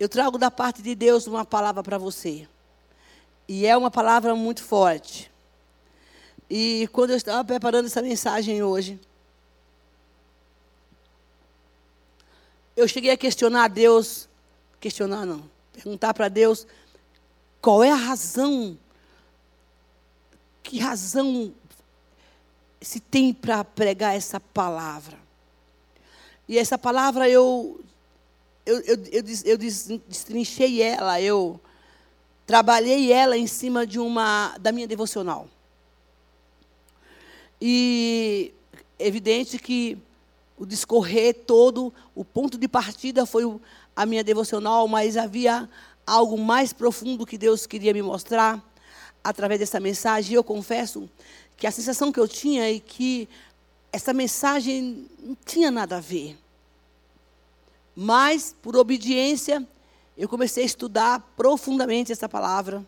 eu trago da parte de Deus uma palavra para você. E é uma palavra muito forte. E quando eu estava preparando essa mensagem hoje, eu cheguei a questionar a Deus, questionar não, perguntar para Deus qual é a razão, que razão se tem para pregar essa palavra. E essa palavra eu eu, eu, eu, eu destrinchei ela, eu trabalhei ela em cima de uma da minha devocional. E evidente que o discorrer todo, o ponto de partida foi a minha devocional, mas havia algo mais profundo que Deus queria me mostrar através dessa mensagem. E eu confesso que a sensação que eu tinha é que essa mensagem não tinha nada a ver. Mas, por obediência, eu comecei a estudar profundamente essa palavra.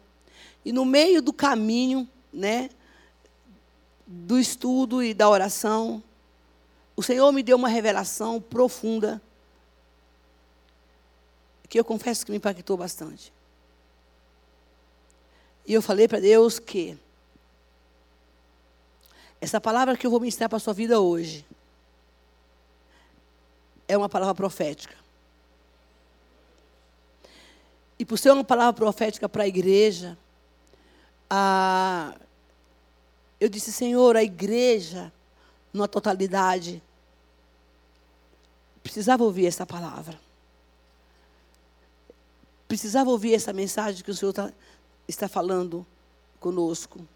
E no meio do caminho, né, do estudo e da oração, o Senhor me deu uma revelação profunda que eu confesso que me impactou bastante. E eu falei para Deus que essa palavra que eu vou ministrar para a sua vida hoje é uma palavra profética. E por ser uma palavra profética para a igreja, a, eu disse, Senhor, a igreja, numa totalidade, precisava ouvir essa palavra. Precisava ouvir essa mensagem que o Senhor tá, está falando conosco.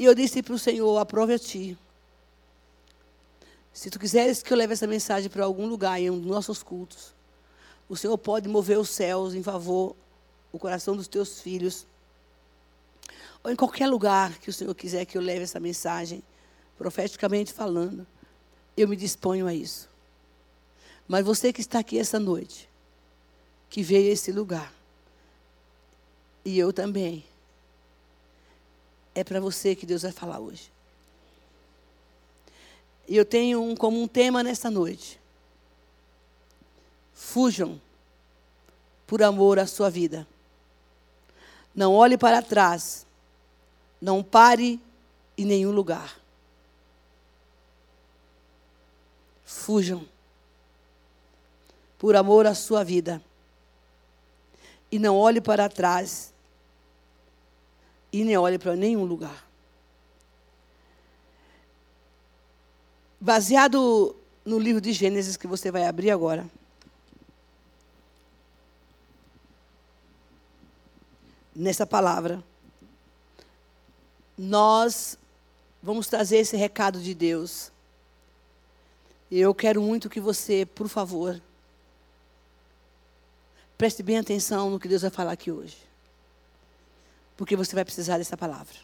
E eu disse para o Senhor: aprove a ti. Se tu quiseres que eu leve essa mensagem para algum lugar em um dos nossos cultos, o Senhor pode mover os céus em favor o coração dos teus filhos. Ou em qualquer lugar que o Senhor quiser que eu leve essa mensagem, profeticamente falando, eu me disponho a isso. Mas você que está aqui essa noite, que veio a esse lugar, e eu também, é para você que Deus vai falar hoje. E eu tenho um, como um tema nessa noite. Fujam por amor à sua vida. Não olhe para trás. Não pare em nenhum lugar. Fujam por amor à sua vida. E não olhe para trás. E nem olhe para nenhum lugar. Baseado no livro de Gênesis que você vai abrir agora. Nessa palavra, nós vamos trazer esse recado de Deus. E eu quero muito que você, por favor, preste bem atenção no que Deus vai falar aqui hoje. Porque você vai precisar dessa palavra.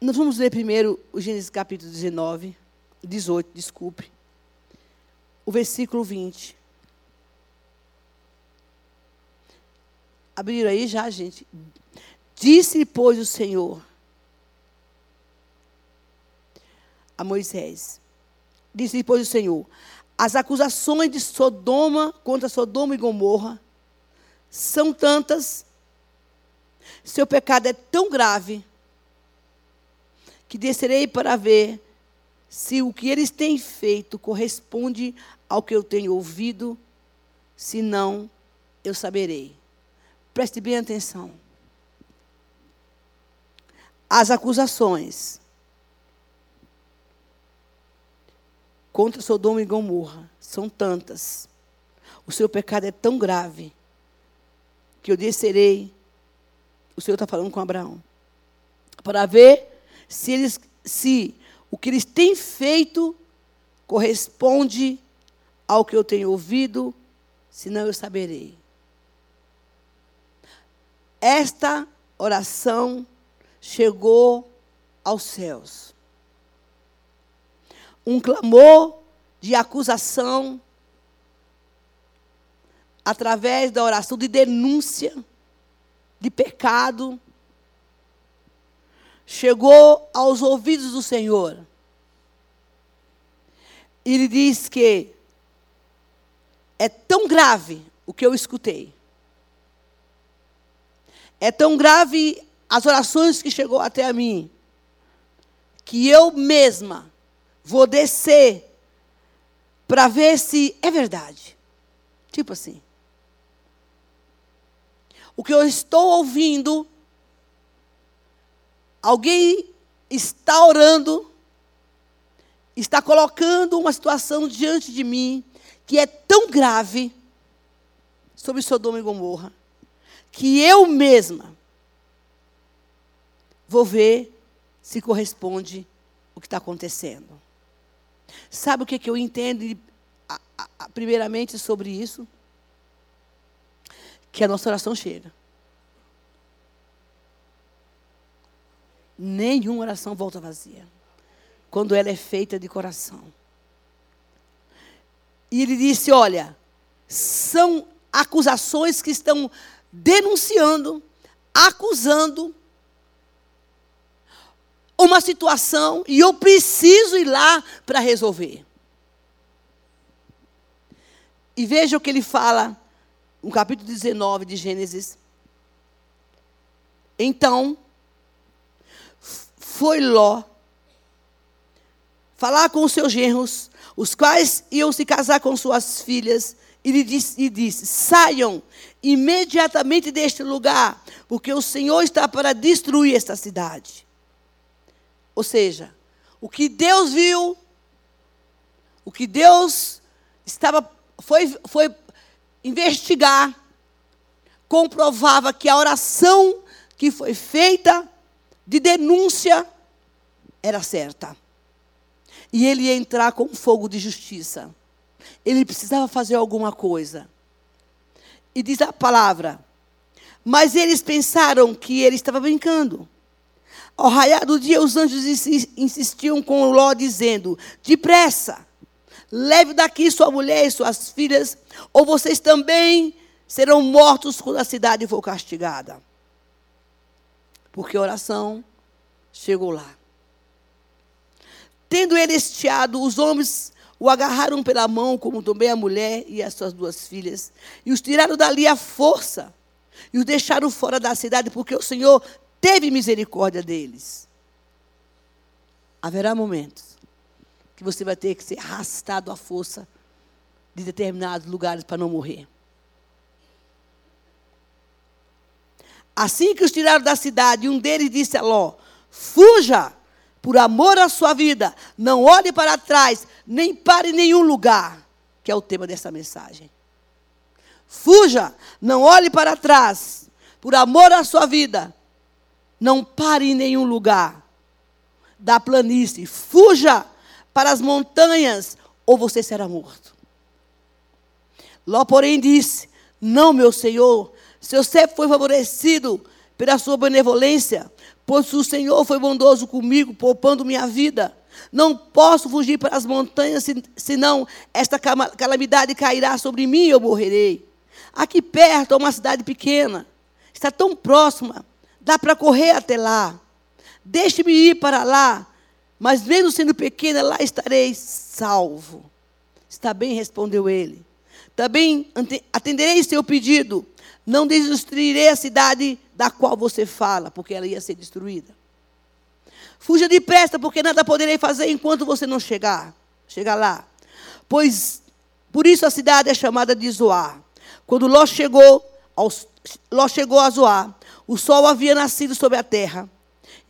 Nós vamos ler primeiro o Gênesis capítulo 19, 18, desculpe. O versículo 20. Abriram aí já, gente. Disse, pois, o Senhor a Moisés. Disse, pois, o Senhor: As acusações de Sodoma contra Sodoma e Gomorra são tantas, seu pecado é tão grave que descerei para ver se o que eles têm feito corresponde ao que eu tenho ouvido, se não, eu saberei. Preste bem atenção. As acusações contra Sodoma e Gomorra são tantas. O seu pecado é tão grave que eu descerei. O Senhor está falando com Abraão. Para ver se, eles, se o que eles têm feito corresponde ao que eu tenho ouvido, senão eu saberei. Esta oração chegou aos céus. Um clamor de acusação através da oração de denúncia de pecado chegou aos ouvidos do Senhor. Ele diz que É tão grave o que eu escutei. É tão grave as orações que chegou até a mim, que eu mesma vou descer para ver se é verdade. Tipo assim. O que eu estou ouvindo, alguém está orando, está colocando uma situação diante de mim que é tão grave sobre Sodoma e Gomorra, que eu mesma vou ver se corresponde o que está acontecendo. Sabe o que, que eu entendo, primeiramente, sobre isso? Que a nossa oração chega. Nenhuma oração volta vazia. Quando ela é feita de coração. E ele disse: Olha, são acusações que estão denunciando, acusando uma situação e eu preciso ir lá para resolver. E veja o que ele fala no capítulo 19 de Gênesis. Então, foi Ló falar com os seus genros, os quais iam se casar com suas filhas, e lhe disse, e disse: Saiam imediatamente deste lugar, porque o Senhor está para destruir esta cidade. Ou seja, o que Deus viu, o que Deus estava foi, foi investigar, comprovava que a oração que foi feita de denúncia era certa. E ele ia entrar com fogo de justiça. Ele precisava fazer alguma coisa. E diz a palavra: Mas eles pensaram que ele estava brincando. Ao raiar do dia, os anjos insistiam com Ló, dizendo: Depressa, leve daqui sua mulher e suas filhas, ou vocês também serão mortos quando a cidade for castigada. Porque a oração chegou lá. Tendo ele estiado, os homens o agarraram pela mão, como também a mulher e as suas duas filhas, e os tiraram dali à força, e os deixaram fora da cidade, porque o Senhor teve misericórdia deles. Haverá momentos que você vai ter que ser arrastado à força de determinados lugares para não morrer. Assim que os tiraram da cidade, um deles disse a Ló: Fuja, por amor à sua vida, não olhe para trás, nem pare em nenhum lugar, que é o tema dessa mensagem. Fuja, não olhe para trás, por amor à sua vida, não pare em nenhum lugar da planície. Fuja para as montanhas, ou você será morto. Ló, porém, disse: Não, meu senhor, seu servo foi favorecido pela sua benevolência, pois o Senhor foi bondoso comigo, poupando minha vida. Não posso fugir para as montanhas, senão esta calamidade cairá sobre mim e eu morrerei. Aqui perto é uma cidade pequena, está tão próxima dá para correr até lá. Deixe-me ir para lá, mas mesmo sendo pequena, lá estarei salvo. Está bem, respondeu ele. Também atenderei seu pedido. Não destruirei a cidade da qual você fala, porque ela ia ser destruída. Fuja depressa, porque nada poderei fazer enquanto você não chegar. Chegar lá. Pois por isso a cidade é chamada de Zoar. Quando Ló chegou, aos, Ló chegou a Zoar, o sol havia nascido sobre a terra.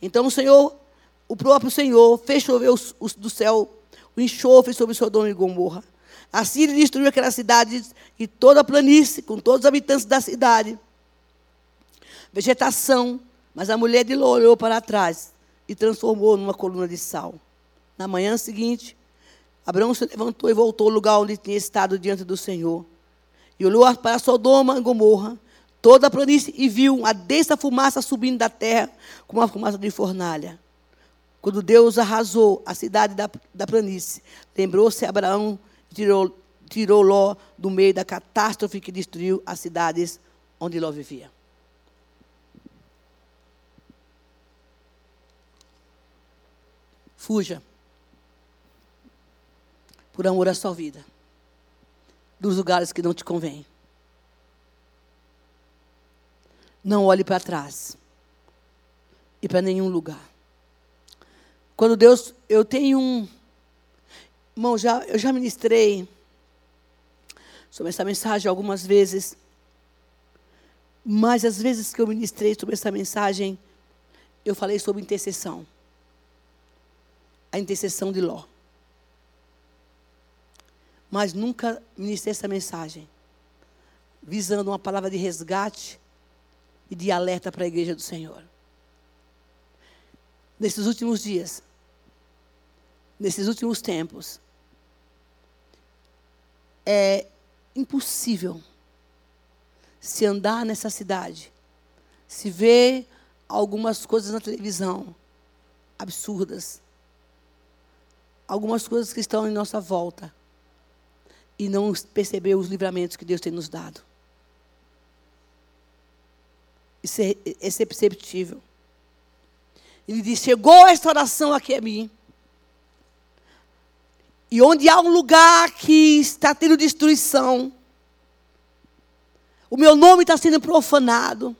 Então o Senhor, o próprio Senhor, fez chover os, os, do céu o enxofre sobre Sodoma e Gomorra. Assim ele destruiu aquela cidade e toda a planície, com todos os habitantes da cidade. Vegetação, mas a mulher de Ló olhou para trás e transformou numa coluna de sal. Na manhã seguinte, Abraão se levantou e voltou ao lugar onde tinha estado diante do Senhor. E olhou para Sodoma e Gomorra toda a planície e viu uma densa fumaça subindo da terra, como uma fumaça de fornalha. Quando Deus arrasou a cidade da, da planície, lembrou-se Abraão e tirou, tirou Ló do meio da catástrofe que destruiu as cidades onde Ló vivia. Fuja por amor à sua vida. dos lugares que não te convêm. Não olhe para trás e para nenhum lugar. Quando Deus, eu tenho um, irmão, já, eu já ministrei sobre essa mensagem algumas vezes, mas as vezes que eu ministrei sobre essa mensagem, eu falei sobre intercessão. A intercessão de Ló. Mas nunca ministrei essa mensagem visando uma palavra de resgate e de alerta para a igreja do Senhor. Nesses últimos dias, nesses últimos tempos, é impossível se andar nessa cidade, se ver algumas coisas na televisão absurdas, algumas coisas que estão em nossa volta e não perceber os livramentos que Deus tem nos dado. Isso é, é perceptível. Ele diz: Chegou esta oração aqui a mim. E onde há um lugar que está tendo destruição, o meu nome está sendo profanado,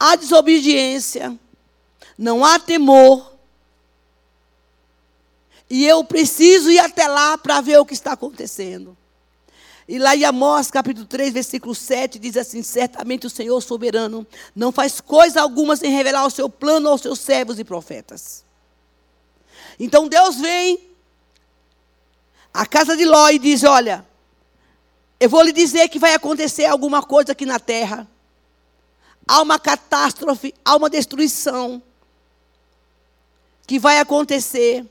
há desobediência, não há temor. E eu preciso ir até lá para ver o que está acontecendo. E lá em Amós, capítulo 3, versículo 7, diz assim: Certamente o Senhor soberano não faz coisa alguma sem revelar o seu plano aos seus servos e profetas. Então Deus vem à casa de Ló e diz: Olha, eu vou lhe dizer que vai acontecer alguma coisa aqui na terra. Há uma catástrofe, há uma destruição que vai acontecer.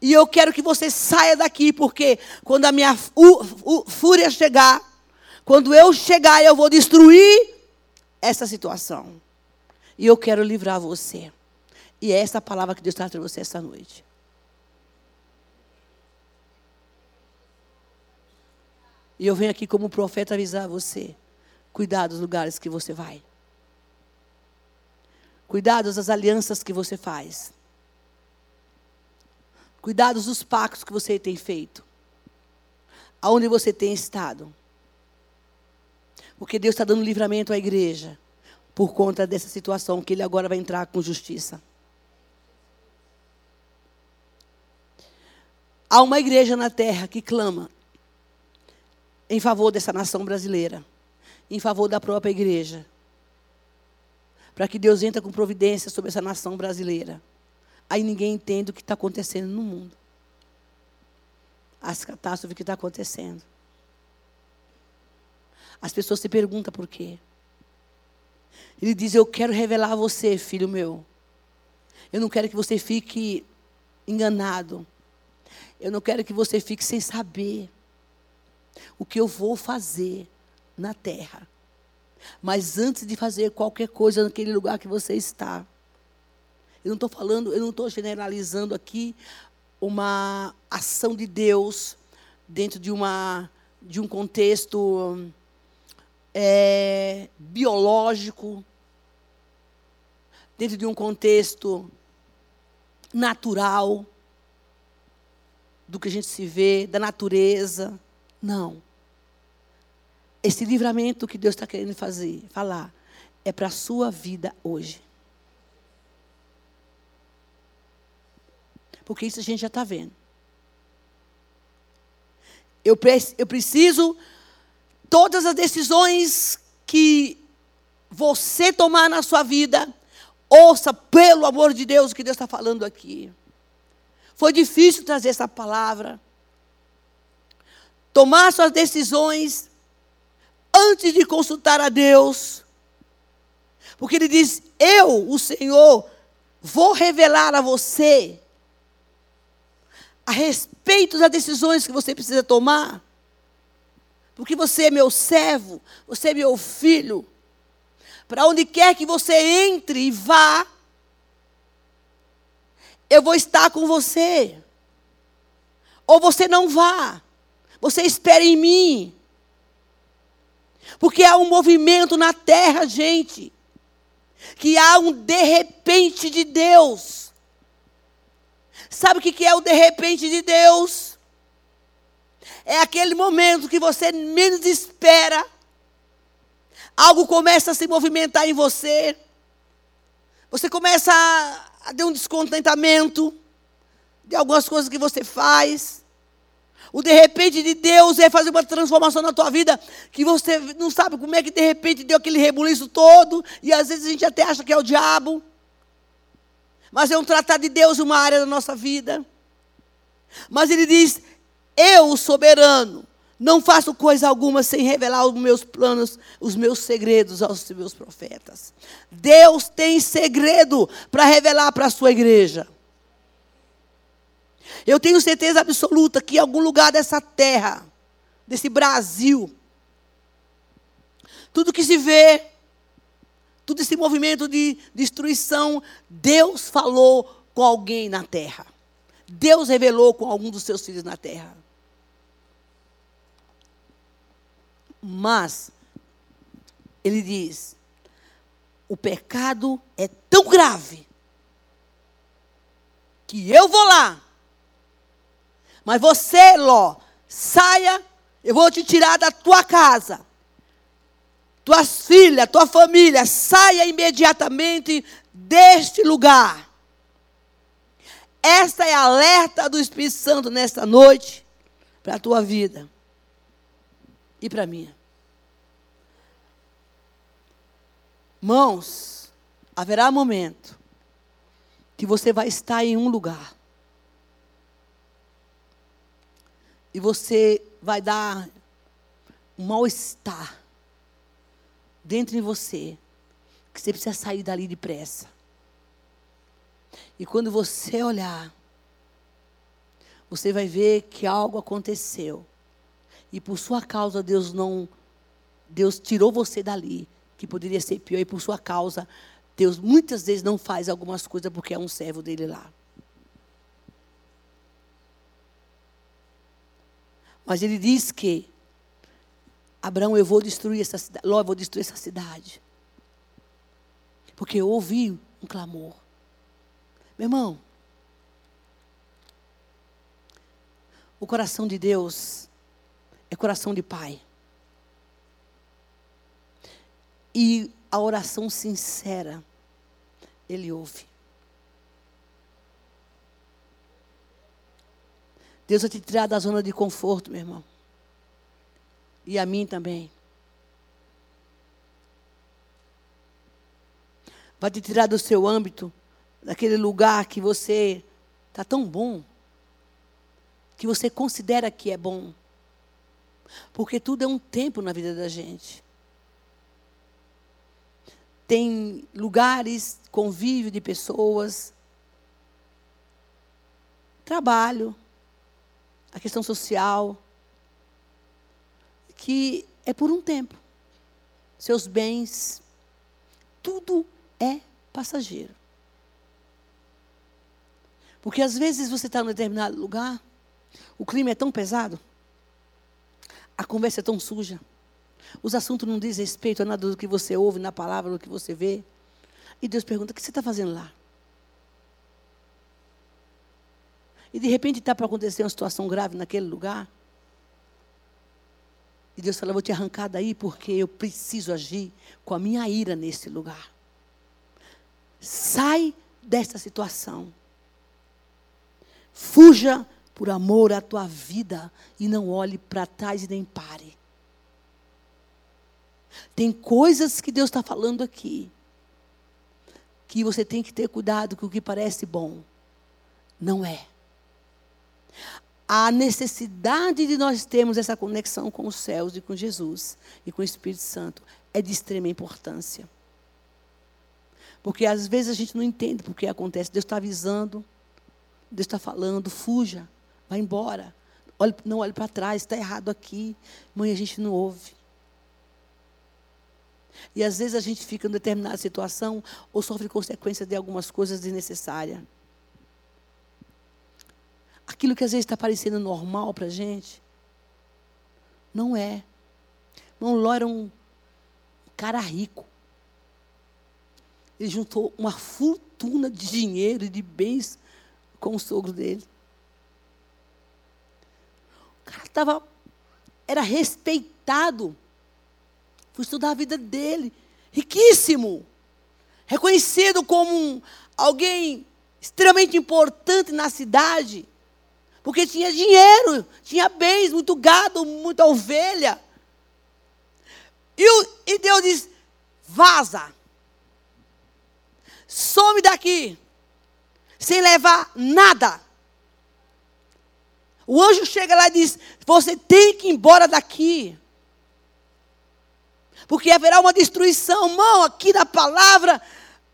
E eu quero que você saia daqui, porque quando a minha fúria chegar, quando eu chegar, eu vou destruir essa situação. E eu quero livrar você. E é essa palavra que Deus traz para você essa noite. E eu venho aqui como profeta avisar você. Cuidado dos lugares que você vai. Cuidado das alianças que você faz. Cuidados dos pactos que você tem feito. Aonde você tem estado. Porque Deus está dando livramento à igreja. Por conta dessa situação que Ele agora vai entrar com justiça. Há uma igreja na terra que clama em favor dessa nação brasileira, em favor da própria igreja, para que Deus entre com providência sobre essa nação brasileira. Aí ninguém entende o que está acontecendo no mundo. As catástrofes que está acontecendo. As pessoas se perguntam por quê. Ele diz: Eu quero revelar a você, filho meu. Eu não quero que você fique enganado. Eu não quero que você fique sem saber o que eu vou fazer na terra. Mas antes de fazer qualquer coisa naquele lugar que você está, eu não estou falando, eu não estou generalizando aqui uma ação de Deus dentro de, uma, de um contexto é, biológico, dentro de um contexto natural, do que a gente se vê, da natureza. Não. Esse livramento que Deus está querendo fazer, falar, é para a sua vida hoje. Porque isso a gente já está vendo. Eu, eu preciso, todas as decisões que você tomar na sua vida, ouça pelo amor de Deus o que Deus está falando aqui. Foi difícil trazer essa palavra. Tomar suas decisões antes de consultar a Deus. Porque Ele diz: Eu, o Senhor, vou revelar a você a respeito das decisões que você precisa tomar. Porque você é meu servo, você é meu filho. Para onde quer que você entre e vá, eu vou estar com você. Ou você não vá. Você espera em mim. Porque há um movimento na terra, gente. Que há um de repente de Deus. Sabe o que é o de repente de Deus? É aquele momento que você menos espera. Algo começa a se movimentar em você. Você começa a, a ter um descontentamento de algumas coisas que você faz. O de repente de Deus é fazer uma transformação na tua vida que você não sabe como é que de repente deu aquele rebuliço todo. E às vezes a gente até acha que é o diabo. Mas é um tratado de Deus uma área da nossa vida. Mas ele diz: Eu, soberano, não faço coisa alguma sem revelar os meus planos, os meus segredos aos meus profetas. Deus tem segredo para revelar para a sua igreja. Eu tenho certeza absoluta que em algum lugar dessa terra, desse Brasil, tudo que se vê, todo esse movimento de destruição, Deus falou com alguém na terra. Deus revelou com algum dos seus filhos na terra. Mas, ele diz: o pecado é tão grave que eu vou lá mas você, Ló, saia, eu vou te tirar da tua casa. Tuas filhas, tua família, saia imediatamente deste lugar. Esta é a alerta do Espírito Santo nesta noite para a tua vida e para a minha. Mãos, haverá momento que você vai estar em um lugar e você vai dar um mal-estar dentro de você, que você precisa sair dali depressa. E quando você olhar, você vai ver que algo aconteceu. E por sua causa Deus não Deus tirou você dali, que poderia ser pior e por sua causa Deus muitas vezes não faz algumas coisas porque é um servo dele lá. Mas ele diz que Abraão, eu vou destruir essa cidade. Ló, eu vou destruir essa cidade. Porque eu ouvi um clamor. Meu irmão, o coração de Deus é coração de pai. E a oração sincera, ele ouve. Deus vai te tirar da zona de conforto, meu irmão. E a mim também. Vai te tirar do seu âmbito, daquele lugar que você está tão bom, que você considera que é bom. Porque tudo é um tempo na vida da gente. Tem lugares, convívio de pessoas, trabalho, a questão social, que é por um tempo. Seus bens, tudo é passageiro. Porque às vezes você está em um determinado lugar, o clima é tão pesado, a conversa é tão suja, os assuntos não dizem respeito a nada do que você ouve na palavra, do que você vê. E Deus pergunta: o que você está fazendo lá? E de repente está para acontecer uma situação grave naquele lugar. E Deus fala: vou te arrancar daí porque eu preciso agir com a minha ira nesse lugar. Sai desta situação. Fuja por amor à tua vida e não olhe para trás e nem pare. Tem coisas que Deus está falando aqui que você tem que ter cuidado com o que parece bom. Não é a necessidade de nós termos essa conexão com os céus e com Jesus e com o Espírito Santo é de extrema importância. Porque às vezes a gente não entende porque acontece. Deus está avisando, Deus está falando, fuja, vá embora. Olhe, não olhe para trás, está errado aqui. Mãe, a gente não ouve. E às vezes a gente fica em determinada situação ou sofre consequências de algumas coisas desnecessárias aquilo que às vezes está parecendo normal para a gente, não é. Irmão Ló era um cara rico. Ele juntou uma fortuna de dinheiro e de bens com o sogro dele. cara tava, era respeitado. Fui estudar a vida dele. Riquíssimo. Reconhecido como um, alguém extremamente importante na cidade. Porque tinha dinheiro, tinha bens, muito gado, muita ovelha. E, o, e Deus diz: vaza. Some daqui. Sem levar nada. O anjo chega lá e diz: Você tem que ir embora daqui. Porque haverá uma destruição. Mão, aqui na palavra,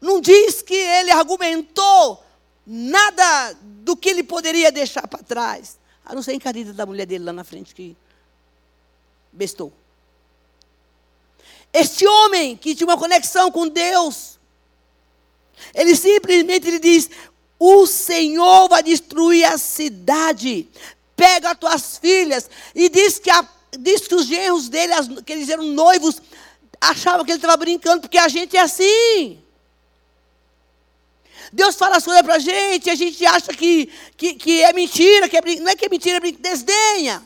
não diz que ele argumentou nada do que ele poderia deixar para trás. A não ser a encarida da mulher dele lá na frente que bestou. Este homem que tinha uma conexão com Deus, ele simplesmente lhe diz: O Senhor vai destruir a cidade. Pega as tuas filhas. E diz que, a, diz que os genros dele, as, que eles eram noivos, achavam que ele estava brincando, porque a gente é assim. Deus fala as coisas para a gente, a gente acha que, que, que é mentira, que é, não é que é mentira, é desdenha.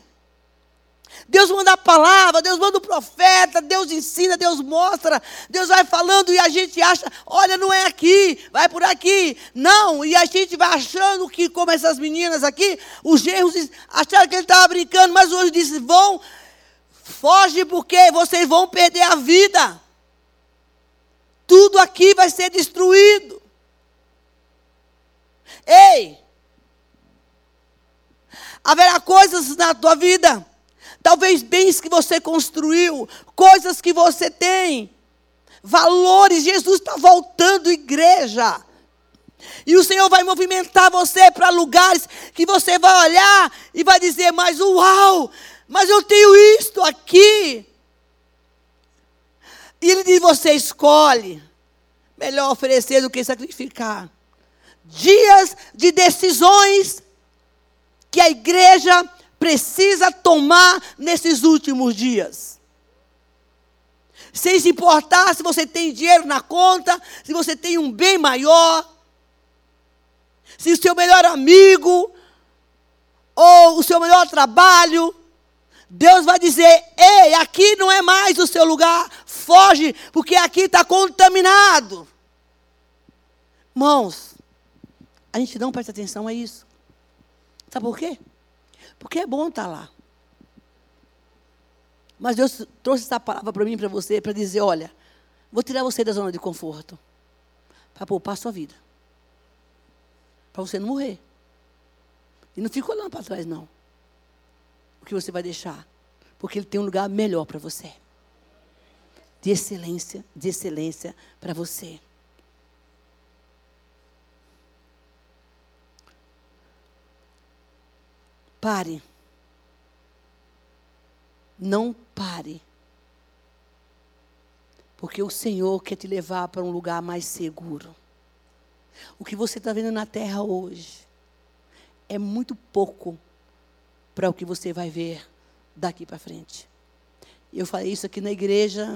Deus manda a palavra, Deus manda o profeta, Deus ensina, Deus mostra, Deus vai falando e a gente acha, olha, não é aqui, vai por aqui. Não, e a gente vai achando que, como essas meninas aqui, os genros acharam que ele estava brincando, mas hoje disse: vão, foge porque vocês vão perder a vida. Tudo aqui vai ser destruído. Ei! Haverá coisas na tua vida Talvez bens que você construiu, coisas que você tem, valores. Jesus está voltando, igreja. E o Senhor vai movimentar você para lugares que você vai olhar e vai dizer: Mas uau, mas eu tenho isto aqui. E Ele diz: Você escolhe. Melhor oferecer do que sacrificar. Dias de decisões que a igreja precisa tomar nesses últimos dias. Sem se importar se você tem dinheiro na conta, se você tem um bem maior, se o seu melhor amigo, ou o seu melhor trabalho, Deus vai dizer: ei, aqui não é mais o seu lugar, foge, porque aqui está contaminado. Irmãos, a gente não presta atenção a isso. Sabe por quê? Porque é bom estar lá. Mas Deus trouxe essa palavra para mim para você, para dizer: olha, vou tirar você da zona de conforto, para poupar a sua vida, para você não morrer. E não fica olhando para trás, não. O que você vai deixar? Porque Ele tem um lugar melhor para você. De excelência, de excelência para você. Pare. Não pare. Porque o Senhor quer te levar para um lugar mais seguro. O que você está vendo na terra hoje é muito pouco para o que você vai ver daqui para frente. Eu falei isso aqui na igreja,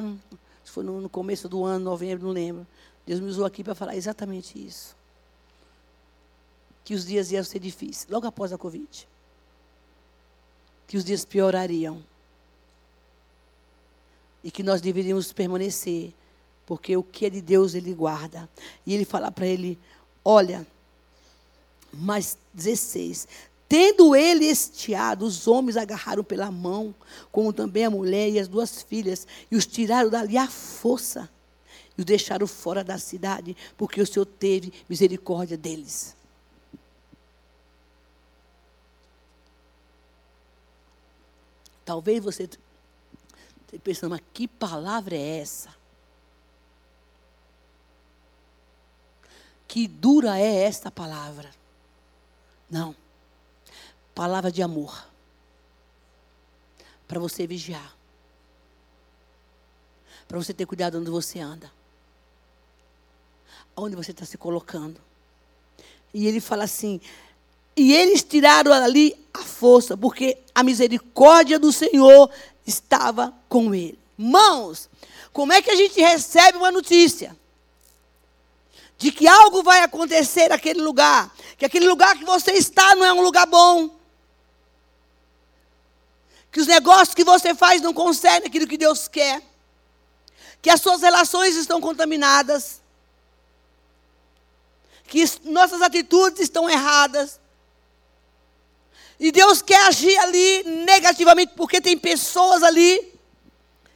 foi no, começo do ano, novembro, não lembro. Deus me usou aqui para falar exatamente isso. Que os dias iam ser difíceis, logo após a Covid que os dias piorariam. E que nós deveríamos permanecer, porque o que é de Deus ele guarda. E ele fala para ele: Olha, mais 16. Tendo ele estiado, os homens agarraram pela mão, como também a mulher e as duas filhas, e os tiraram dali à força, e os deixaram fora da cidade, porque o Senhor teve misericórdia deles. Talvez você esteja pensando, mas que palavra é essa? Que dura é esta palavra? Não. Palavra de amor. Para você vigiar. Para você ter cuidado onde você anda. Onde você está se colocando. E ele fala assim: e eles tiraram ali a força, porque a misericórdia do Senhor estava com ele. Mãos, como é que a gente recebe uma notícia? De que algo vai acontecer naquele lugar, que aquele lugar que você está não é um lugar bom. que os negócios que você faz não conseguem aquilo que Deus quer, que as suas relações estão contaminadas, que nossas atitudes estão erradas. E Deus quer agir ali negativamente, porque tem pessoas ali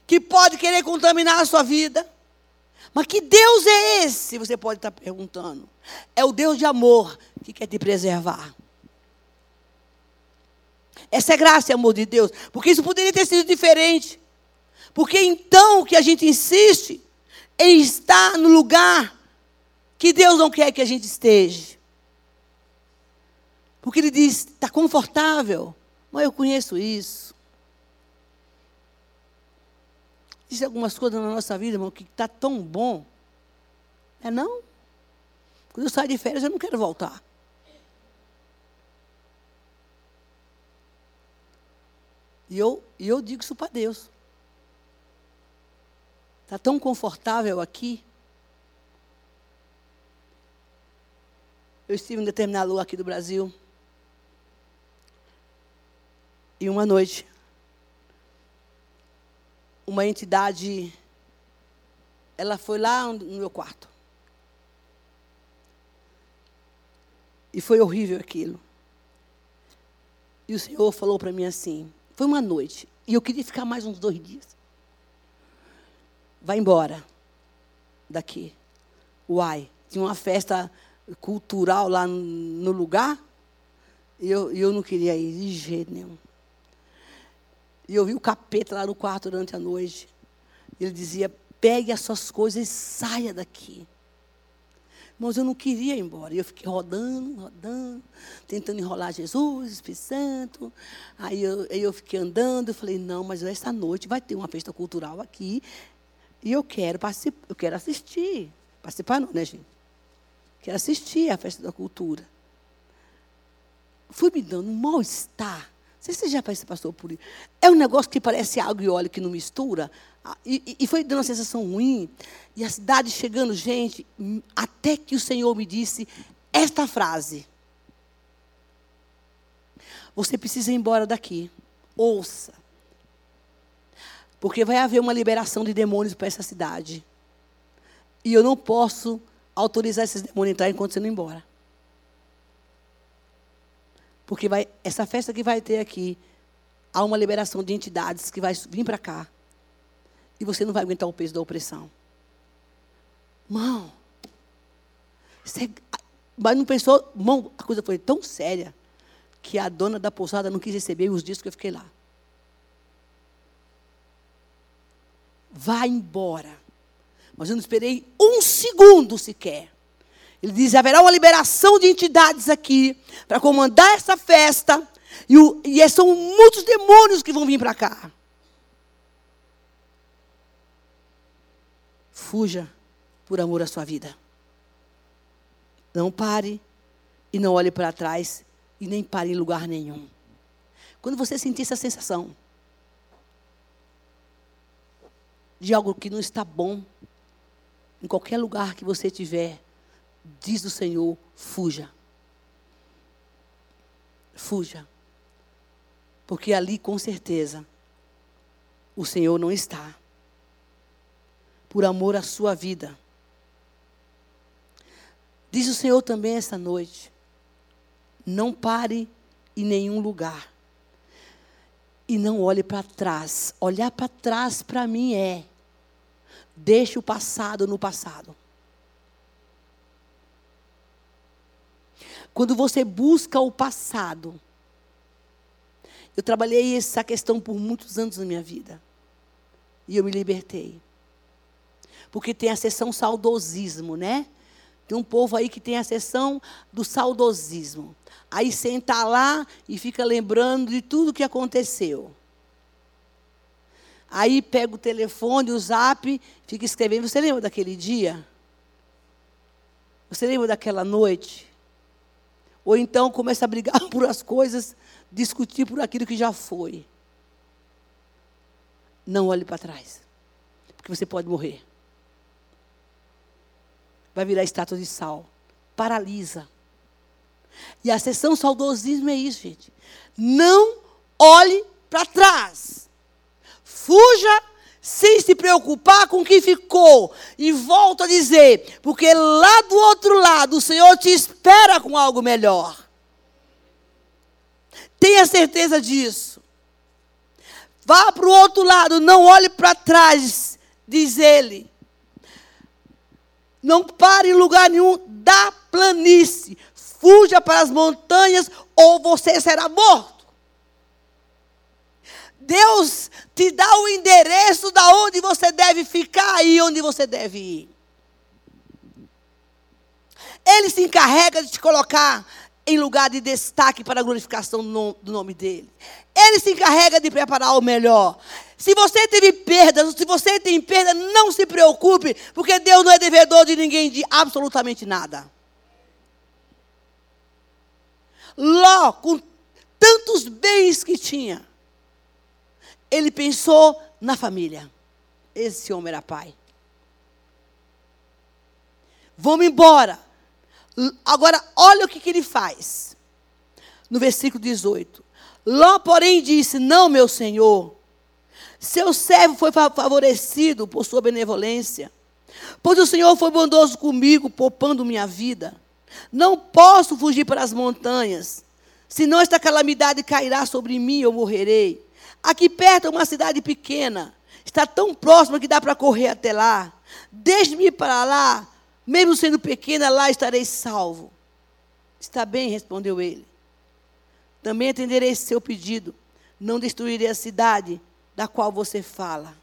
que pode querer contaminar a sua vida. Mas que Deus é esse? Você pode estar perguntando. É o Deus de amor que quer te preservar. Essa é graça e amor de Deus. Porque isso poderia ter sido diferente. Porque então que a gente insiste em estar no lugar que Deus não quer que a gente esteja. Porque Ele diz, está confortável. Mas eu conheço isso. Existem algumas coisas na nossa vida, irmão, que está tão bom. É não? Quando eu saio de férias, eu não quero voltar. E eu, eu digo isso para Deus. Está tão confortável aqui. Eu estive em determinado lugar aqui do Brasil. E uma noite, uma entidade, ela foi lá no meu quarto. E foi horrível aquilo. E o Senhor falou para mim assim: foi uma noite. E eu queria ficar mais uns dois dias. Vai embora daqui. Uai, tinha uma festa cultural lá no lugar. E eu, eu não queria ir de jeito nenhum. E eu vi o capeta lá no quarto durante a noite. Ele dizia: pegue as suas coisas e saia daqui. Mas eu não queria ir embora. E eu fiquei rodando, rodando, tentando enrolar Jesus, Espírito Santo. Aí eu, eu fiquei andando, eu falei, não, mas essa noite vai ter uma festa cultural aqui. E eu quero participar, eu quero assistir. Participar não, né, gente? Quero assistir a festa da cultura. Fui me dando um mal-estar sei se você já passou por isso. É um negócio que parece água e óleo que não mistura. Ah, e, e, foi dando uma sensação ruim. E a cidade chegando, gente, hum, até que o Senhor me disse esta frase. Você precisa ir embora daqui. Ouça. Porque vai haver uma liberação de demônios para essa cidade. E eu não posso autorizar esses demônios a entrar enquanto você não ir embora. Porque vai, essa festa que vai ter aqui, há uma liberação de entidades que vai vir para cá. E você não vai aguentar o peso da opressão. Mão. Você, mas não pensou, mão, a coisa foi tão séria que a dona da pousada não quis receber os dias que eu fiquei lá. Vai embora. Mas eu não esperei um segundo sequer. Ele diz: haverá uma liberação de entidades aqui para comandar essa festa. E, o, e são muitos demônios que vão vir para cá. Fuja por amor à sua vida. Não pare e não olhe para trás e nem pare em lugar nenhum. Quando você sentir essa sensação de algo que não está bom, em qualquer lugar que você estiver, diz o Senhor: fuja. Fuja. Porque ali, com certeza, o Senhor não está. Por amor à sua vida. Diz o Senhor também esta noite: não pare em nenhum lugar. E não olhe para trás. Olhar para trás para mim é deixe o passado no passado. Quando você busca o passado. Eu trabalhei essa questão por muitos anos na minha vida. E eu me libertei. Porque tem a sessão saudosismo, né? Tem um povo aí que tem a sessão do saudosismo. Aí senta lá e fica lembrando de tudo que aconteceu. Aí pega o telefone, o zap, fica escrevendo. Você lembra daquele dia? Você lembra daquela noite? Ou então começa a brigar por as coisas, discutir por aquilo que já foi. Não olhe para trás. Porque você pode morrer. Vai virar estátua de sal. Paralisa. E a sessão saudosismo é isso, gente. Não olhe para trás. Fuja sem se preocupar com o que ficou. E volto a dizer, porque lá do outro lado o Senhor te espera com algo melhor. Tenha certeza disso. Vá para o outro lado, não olhe para trás, diz ele. Não pare em lugar nenhum da planície. Fuja para as montanhas ou você será morto. Deus te dá o endereço da onde você deve ficar e onde você deve ir. Ele se encarrega de te colocar em lugar de destaque para a glorificação do nome dele. Ele se encarrega de preparar o melhor. Se você teve perdas, se você tem perda, não se preocupe, porque Deus não é devedor de ninguém de absolutamente nada. Ló, com tantos bens que tinha, ele pensou na família. Esse homem era pai. Vamos embora. Agora, olha o que, que ele faz. No versículo 18. Ló, porém, disse: Não, meu senhor. Seu servo foi favorecido por sua benevolência. Pois o Senhor foi bondoso comigo, poupando minha vida. Não posso fugir para as montanhas, senão esta calamidade cairá sobre mim e eu morrerei. Aqui perto é uma cidade pequena, está tão próxima que dá para correr até lá. Deixe-me ir para lá, mesmo sendo pequena, lá estarei salvo. Está bem, respondeu ele. Também atenderei seu pedido. Não destruirei a cidade da qual você fala.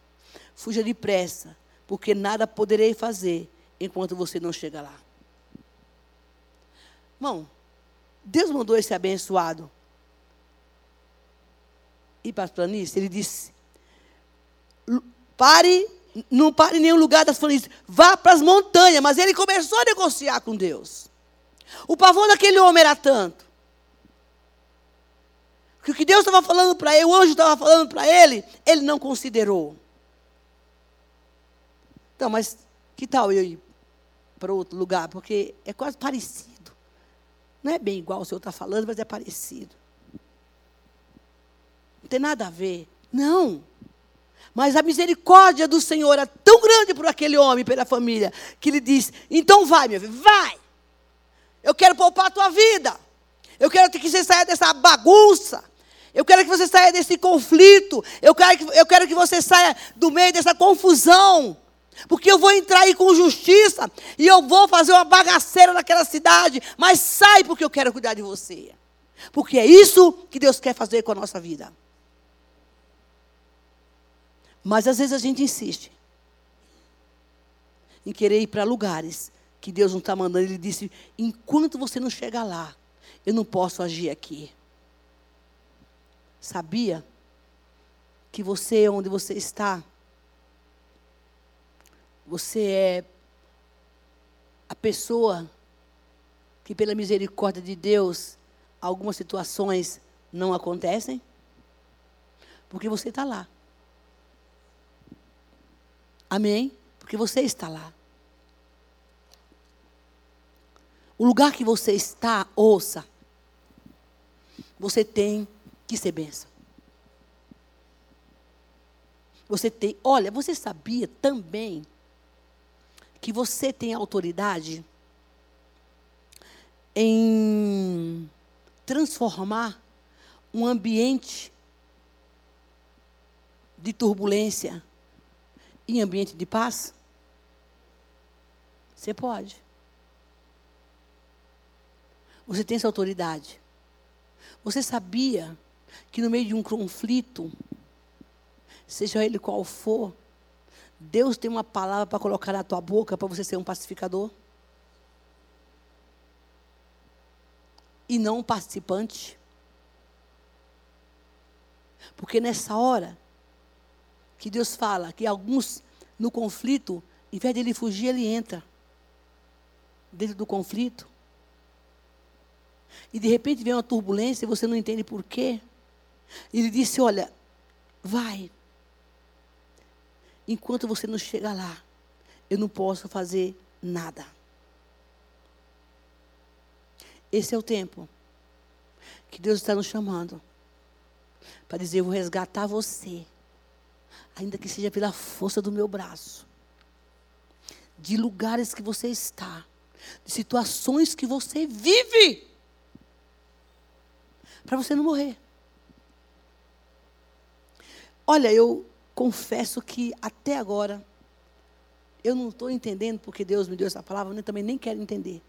Fuja depressa, porque nada poderei fazer enquanto você não chega lá. Irmão, Deus mandou esse abençoado ir para as planícies. Ele disse: pare, não pare em nenhum lugar das planícies, vá para as montanhas. Mas ele começou a negociar com Deus. O pavor daquele homem era tanto. Que o que Deus estava falando para ele, o anjo estava falando para ele, ele não considerou. Então, mas que tal eu ir para outro lugar? Porque é quase parecido. Não é bem igual o senhor está falando, mas é parecido. Não tem nada a ver. Não. Mas a misericórdia do Senhor é tão grande por aquele homem, pela família, que ele diz: então vai, meu filho, vai. Eu quero poupar a tua vida. Eu quero que você saia dessa bagunça. Eu quero que você saia desse conflito. Eu quero, que, eu quero que você saia do meio dessa confusão. Porque eu vou entrar aí com justiça e eu vou fazer uma bagaceira naquela cidade, mas sai porque eu quero cuidar de você. Porque é isso que Deus quer fazer com a nossa vida. Mas às vezes a gente insiste em querer ir para lugares que Deus não está mandando. Ele disse: enquanto você não chegar lá, eu não posso agir aqui. Sabia que você, onde você está, você é a pessoa que, pela misericórdia de Deus, algumas situações não acontecem? Porque você está lá. Amém? Porque você está lá. O lugar que você está, ouça. Você tem que ser bênção. Você tem, olha, você sabia também que você tem autoridade em transformar um ambiente de turbulência em ambiente de paz? Você pode. Você tem essa autoridade. Você sabia que no meio de um conflito, seja ele qual for, Deus tem uma palavra para colocar na tua boca para você ser um pacificador? E não um participante? Porque nessa hora que Deus fala que alguns no conflito, em vez de ele fugir, ele entra dentro do conflito. E de repente vem uma turbulência e você não entende por quê. E ele disse: Olha, vai, enquanto você não chega lá, eu não posso fazer nada. Esse é o tempo que Deus está nos chamando para dizer: Eu vou resgatar você, ainda que seja pela força do meu braço, de lugares que você está, de situações que você vive, para você não morrer. Olha, eu confesso que até agora eu não estou entendendo porque Deus me deu essa palavra, eu também nem quero entender.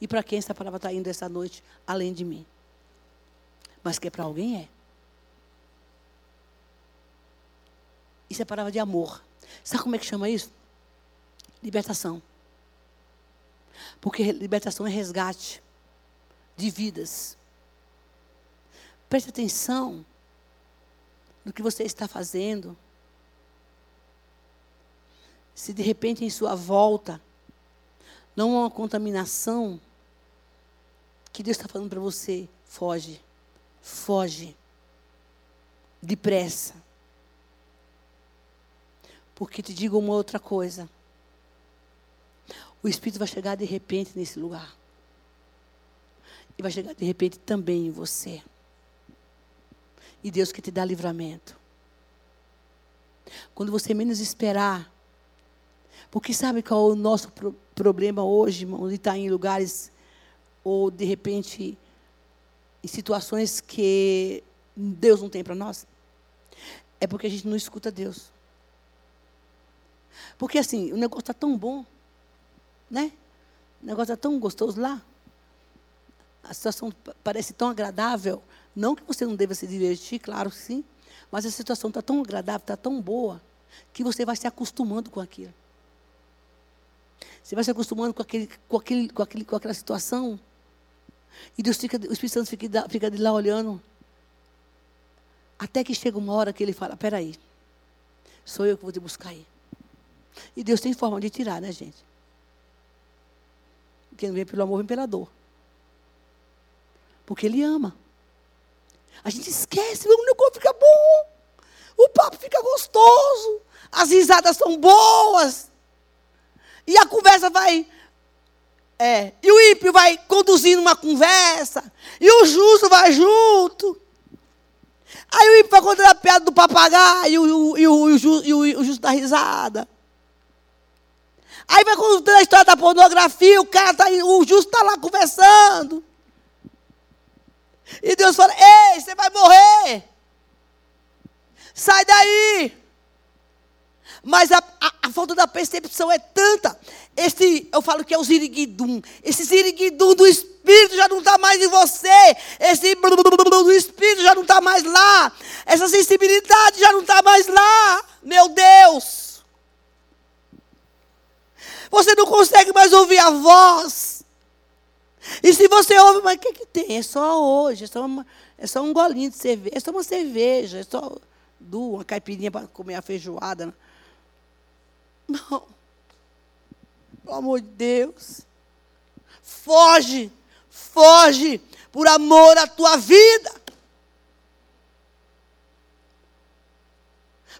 E para quem essa palavra está indo essa noite, além de mim? Mas que é para alguém é. Isso é palavra de amor. Sabe como é que chama isso? Libertação. Porque libertação é resgate de vidas. Preste atenção no que você está fazendo. Se de repente em sua volta não há uma contaminação, que Deus está falando para você, foge, foge, depressa. Porque te digo uma outra coisa. O Espírito vai chegar de repente nesse lugar. E vai chegar de repente também em você. E Deus quer te dar livramento. Quando você menos esperar. Porque sabe qual é o nosso pro problema hoje, irmão? De estar em lugares, ou de repente, em situações que Deus não tem para nós? É porque a gente não escuta Deus. Porque assim, o negócio está tão bom, né? O negócio está tão gostoso lá. A situação parece tão agradável. Não que você não deva se divertir, claro que sim. Mas a situação está tão agradável, está tão boa, que você vai se acostumando com aquilo. Você vai se acostumando com, aquele, com, aquele, com, aquele, com aquela situação. E Deus fica, o Espírito Santo fica, fica de lá olhando. Até que chega uma hora que ele fala: Peraí, sou eu que vou te buscar aí. E Deus tem forma de tirar, né, gente? Quem não vem pelo amor, vem pela dor. Porque Ele ama. A gente esquece, o negócio fica bom. O papo fica gostoso. As risadas são boas. E a conversa vai. É, e o ímpio vai conduzindo uma conversa. E o justo vai junto. Aí o ímpio vai contando a piada do papagaio e o, e o, e o, e o, e o justo dá risada. Aí vai contando a história da pornografia, o cara tá, o justo está lá conversando. E Deus fala: Ei, você vai morrer. Sai daí. Mas a, a, a, falta da percepção é tanta. Esse, eu falo que é o ziriguidum. Esse ziriguidum do Espírito já não está mais em você. Esse do Espírito já não está mais lá. Essa sensibilidade já não está mais lá. Meu Deus. Você não consegue mais ouvir a voz. E se você ouve, mas o que, que tem? É só hoje, é só, uma, é só um golinho de cerveja, é só uma cerveja, é só duas, uma caipirinha para comer a feijoada. Né? Não. Pelo amor de Deus. Foge, foge, por amor à tua vida.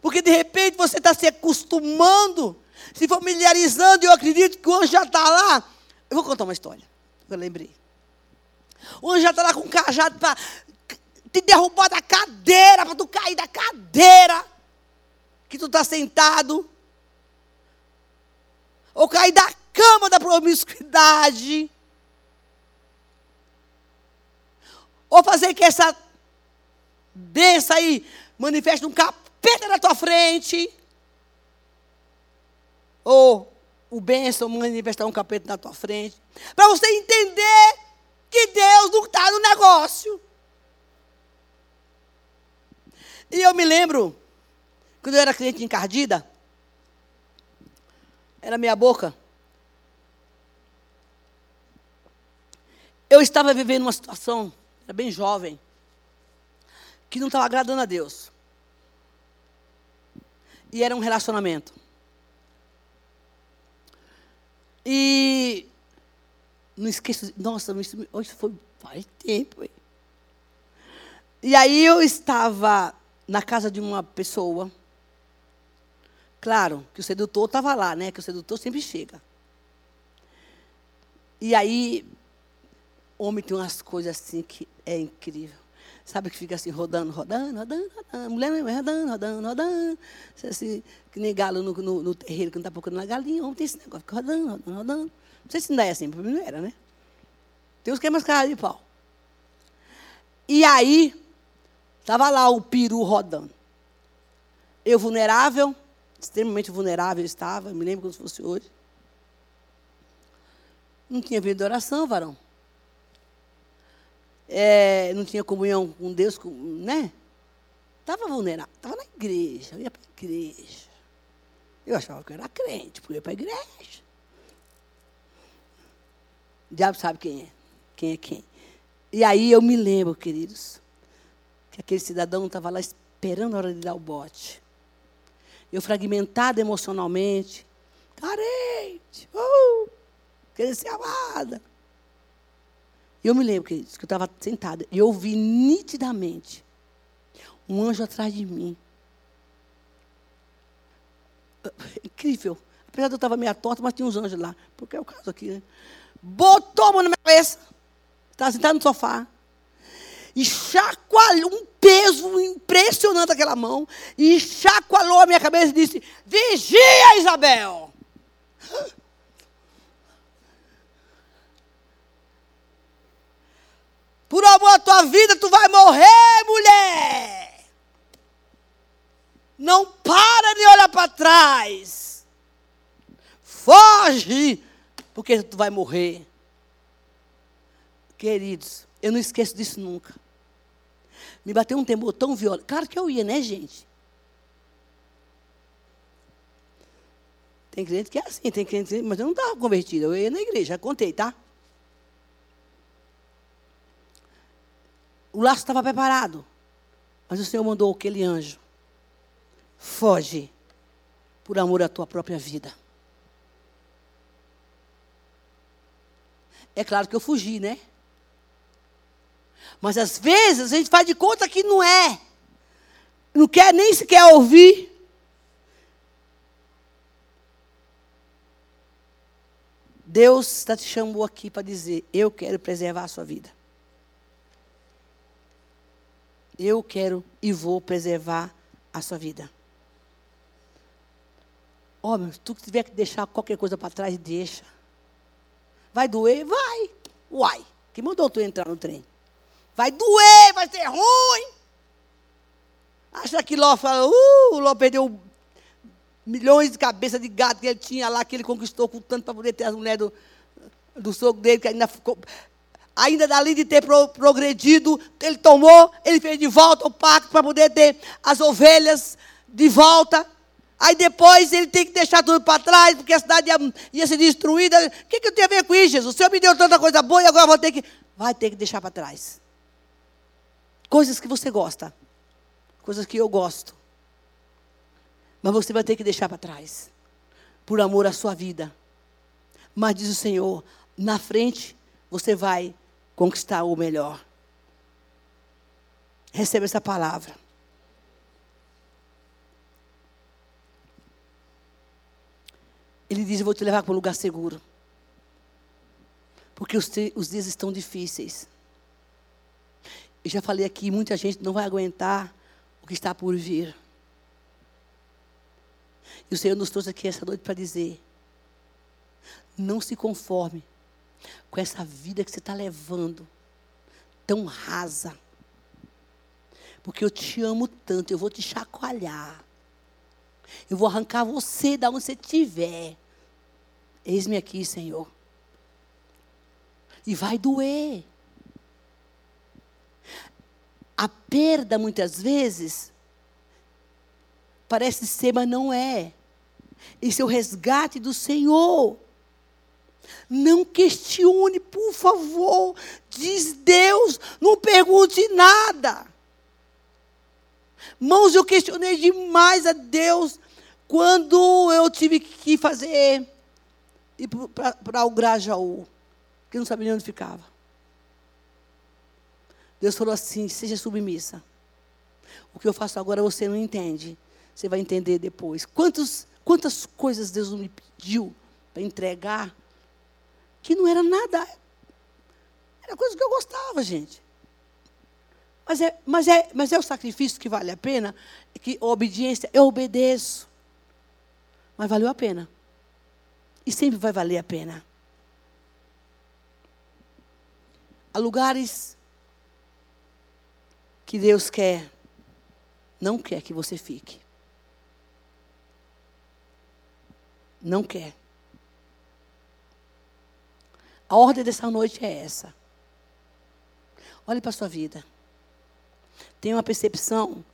Porque de repente você está se acostumando se familiarizando, eu acredito que o anjo já está lá. Eu vou contar uma história, eu lembrei. O anjo já está lá com um cajado para te derrubar da cadeira, para tu cair da cadeira que tu está sentado. Ou cair da cama da promiscuidade. Ou fazer que essa densa aí manifeste um capeta na tua frente ou o bênção manifestar um capeta na tua frente. Para você entender que Deus não está no negócio. E eu me lembro, quando eu era cliente encardida, era minha boca. Eu estava vivendo uma situação, era bem jovem, que não estava agradando a Deus. E era um relacionamento. E não esqueço, nossa, hoje foi faz tempo. Hein? E aí eu estava na casa de uma pessoa. Claro, que o sedutor estava lá, né? Que o sedutor sempre chega. E aí, homem tem umas coisas assim que é incrível. Sabe que fica assim, rodando, rodando, rodando, rodando. Mulher mesmo, rodando, rodando, rodando. Assim, que nem galo no, no, no terreiro que não está procurando a galinha. Homem tem esse negócio, fica rodando, rodando, rodando. Não sei se ainda é assim, para mim não era, né? Tem uns que é mais de pau. E aí, estava lá o peru rodando. Eu vulnerável, extremamente vulnerável estava, me lembro como se fosse hoje. Não tinha vida de oração, varão é, não tinha comunhão com Deus, com, né? Estava vulnerável, estava na igreja, eu ia para a igreja. Eu achava que eu era crente, porque eu ia para a igreja. O diabo sabe quem é, quem é quem. E aí eu me lembro, queridos, que aquele cidadão estava lá esperando a hora de dar o bote. Eu fragmentada emocionalmente, carente, uh, querendo ser amada. Eu me lembro que, que eu estava sentada e eu ouvi nitidamente um anjo atrás de mim. Incrível. Apesar de eu estar meio torta, mas tinha uns anjos lá. Porque é o caso aqui, né? Botou a mão na minha cabeça. Estava sentado no sofá. E chacoalhou um peso impressionante aquela mão. E chacoalhou a minha cabeça e disse: Vigia, Isabel. Por amor à tua vida, tu vai morrer, mulher. Não para de olhar para trás. Foge, porque tu vai morrer. Queridos, eu não esqueço disso nunca. Me bateu um temor tão violento. Claro que eu ia, né, gente? Tem crente que é assim, tem crente, mas eu não estava convertida, eu ia na igreja, já contei, tá? O laço estava preparado. Mas o Senhor mandou aquele anjo. Foge por amor à tua própria vida. É claro que eu fugi, né? Mas às vezes a gente faz de conta que não é. Não quer nem sequer ouvir. Deus está te chamando aqui para dizer: Eu quero preservar a sua vida eu quero e vou preservar a sua vida. Homem, se tu tiver que deixar qualquer coisa para trás, deixa. Vai doer? Vai. Uai, que mandou tu entrar no trem? Vai doer, vai ser ruim. Acha que Ló fala, uh, Ló perdeu milhões de cabeças de gato que ele tinha lá, que ele conquistou com tanto para poder ter as mulheres do, do sogro dele, que ainda ficou ainda dali de ter pro, progredido, ele tomou, ele fez de volta o pacto para poder ter as ovelhas de volta. Aí depois ele tem que deixar tudo para trás, porque a cidade ia, ia ser destruída. O que, que eu tenho a ver com isso, Jesus? O Senhor me deu tanta coisa boa e agora vou ter que. Vai ter que deixar para trás. Coisas que você gosta. Coisas que eu gosto. Mas você vai ter que deixar para trás. Por amor à sua vida. Mas diz o Senhor, na frente você vai conquistar o melhor. Receba essa palavra. Ele diz: Eu vou te levar para um lugar seguro. Porque os, os dias estão difíceis. Eu já falei aqui: muita gente não vai aguentar o que está por vir. E o Senhor nos trouxe aqui essa noite para dizer: não se conforme com essa vida que você está levando, tão rasa. Porque eu te amo tanto, eu vou te chacoalhar. Eu vou arrancar você da onde você estiver. Eis-me aqui, Senhor. E vai doer. A perda, muitas vezes, parece ser, mas não é. Esse é o resgate do Senhor. Não questione, por favor. Diz Deus, não pergunte nada. Mãos, eu questionei demais a Deus quando eu tive que fazer ir para o Grajaú, que não sabia onde ficava. Deus falou assim: seja submissa. O que eu faço agora você não entende. Você vai entender depois. Quantos, quantas coisas Deus me pediu para entregar que não era nada. Era coisa que eu gostava, gente. Mas é, mas, é, mas é o sacrifício que vale a pena? Que a obediência, eu obedeço. Mas valeu a pena. E sempre vai valer a pena. Há lugares que Deus quer, não quer que você fique. Não quer. A ordem dessa noite é essa. Olhe para a sua vida. Tenha uma percepção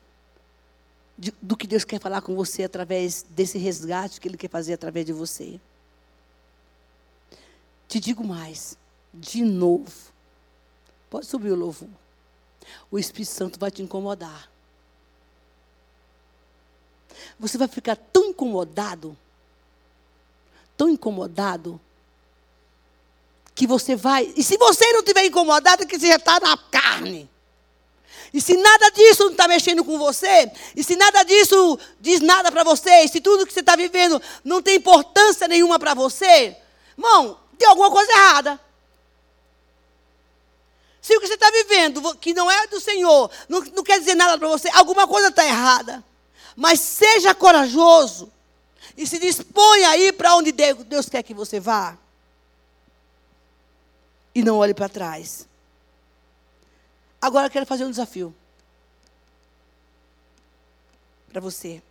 de, do que Deus quer falar com você através desse resgate que Ele quer fazer através de você. Te digo mais, de novo. Pode subir o louvor. O Espírito Santo vai te incomodar. Você vai ficar tão incomodado, tão incomodado, que você vai. E se você não estiver incomodado, é que você já está na carne. E se nada disso não está mexendo com você, e se nada disso diz nada para você, e se tudo que você está vivendo não tem importância nenhuma para você, irmão, tem alguma coisa errada. Se o que você está vivendo, que não é do Senhor, não, não quer dizer nada para você, alguma coisa está errada. Mas seja corajoso e se disponha a ir para onde Deus quer que você vá. E não olhe para trás. Agora eu quero fazer um desafio. Para você.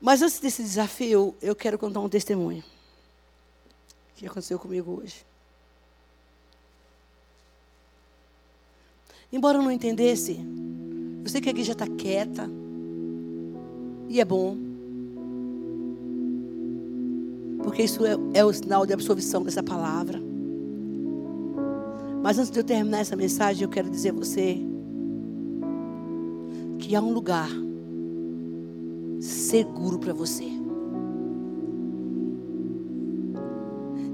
Mas antes desse desafio, eu quero contar um testemunho. Que aconteceu comigo hoje. Embora eu não entendesse, eu sei que a igreja está quieta. E é bom. Porque isso é, é o sinal de absorção dessa palavra. Mas antes de eu terminar essa mensagem, eu quero dizer a você que há um lugar seguro para você.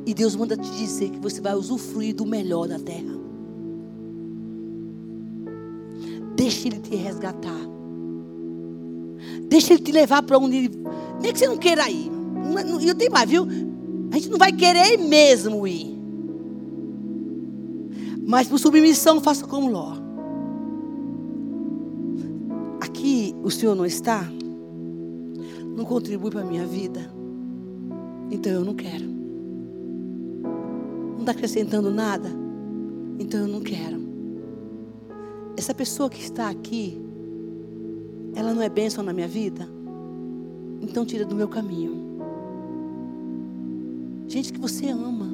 E Deus manda te dizer que você vai usufruir do melhor da terra. Deixa Ele te resgatar. Deixa Ele te levar para onde. Nem que você não queira ir. E eu tenho mais, viu? A gente não vai querer mesmo ir. Mas por submissão, faça como Ló. Aqui o Senhor não está. Não contribui para a minha vida. Então eu não quero. Não está acrescentando nada. Então eu não quero essa pessoa que está aqui, ela não é bênção na minha vida? Então tira do meu caminho. Gente que você ama,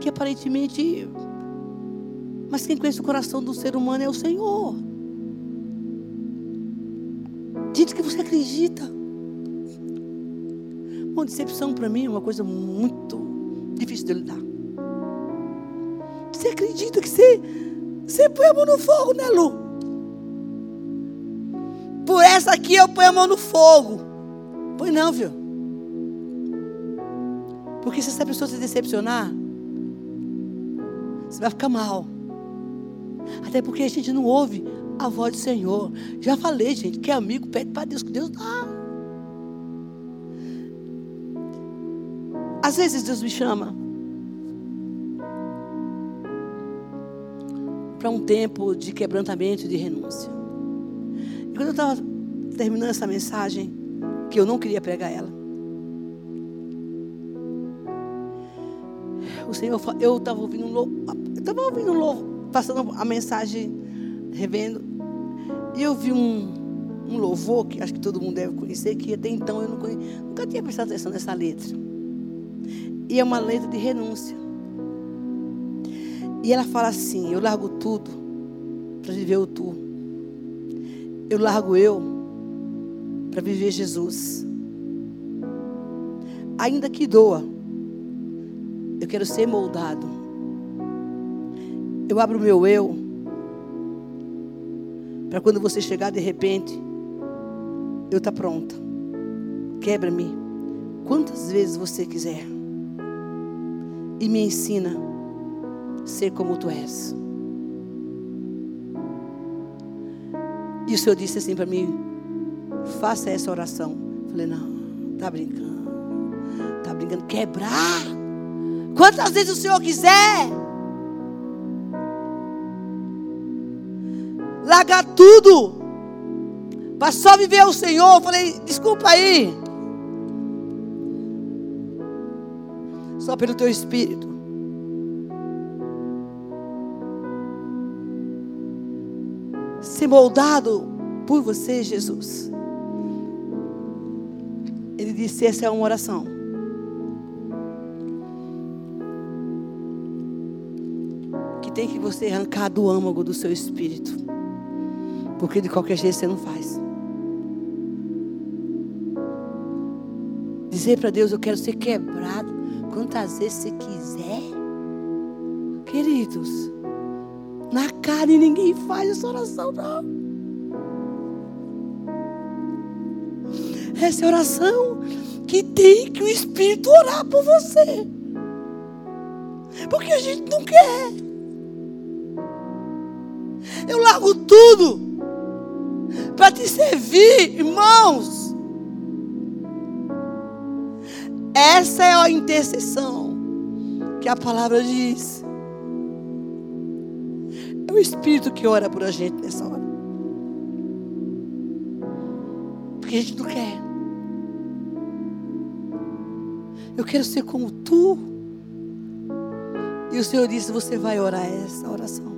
que aparentemente, mas quem conhece o coração do ser humano é o Senhor. Gente que você acredita. Uma decepção para mim é uma coisa muito difícil de lidar. Você acredita que você você põe a mão no fogo, né, Lu? Por essa aqui eu ponho a mão no fogo. Põe não, viu? Porque se essa pessoa se decepcionar, você vai ficar mal. Até porque a gente não ouve a voz do Senhor. Já falei, gente, que é amigo, pede para Deus, que Deus dá. Às vezes Deus me chama para um tempo de quebrantamento e de renúncia. E quando eu estava terminando essa mensagem, que eu não queria pregar ela, o Senhor, eu estava ouvindo um eu estava ouvindo um louvo, passando a mensagem, revendo, e eu vi um, um louvor que acho que todo mundo deve conhecer, que até então eu não conhecia, nunca tinha prestado atenção nessa letra. E é uma letra de renúncia. E ela fala assim: Eu largo tudo para viver o tu. Eu largo eu para viver Jesus. Ainda que doa, eu quero ser moldado. Eu abro o meu eu para quando você chegar de repente, eu tá pronta. Quebra-me quantas vezes você quiser e me ensina ser como tu és. E o Senhor disse assim para mim: faça essa oração. falei, não, tá brincando. Tá brincando. Quebrar. Quantas vezes o Senhor quiser. Largar tudo. Para só viver o Senhor. Eu falei, desculpa aí. Só pelo teu espírito. Ser moldado por você, Jesus. Ele disse: essa é uma oração. Tem que você arrancar do âmago do seu espírito. Porque de qualquer jeito você não faz. Dizer para Deus: Eu quero ser quebrado quantas vezes você quiser. Queridos, na carne ninguém faz essa oração, não. Essa é oração que tem que o Espírito orar por você. Porque a gente não quer. Eu largo tudo para te servir, irmãos. Essa é a intercessão que a palavra diz. É o Espírito que ora por a gente nessa hora. Porque a gente não quer. Eu quero ser como tu. E o Senhor disse: Você vai orar essa oração,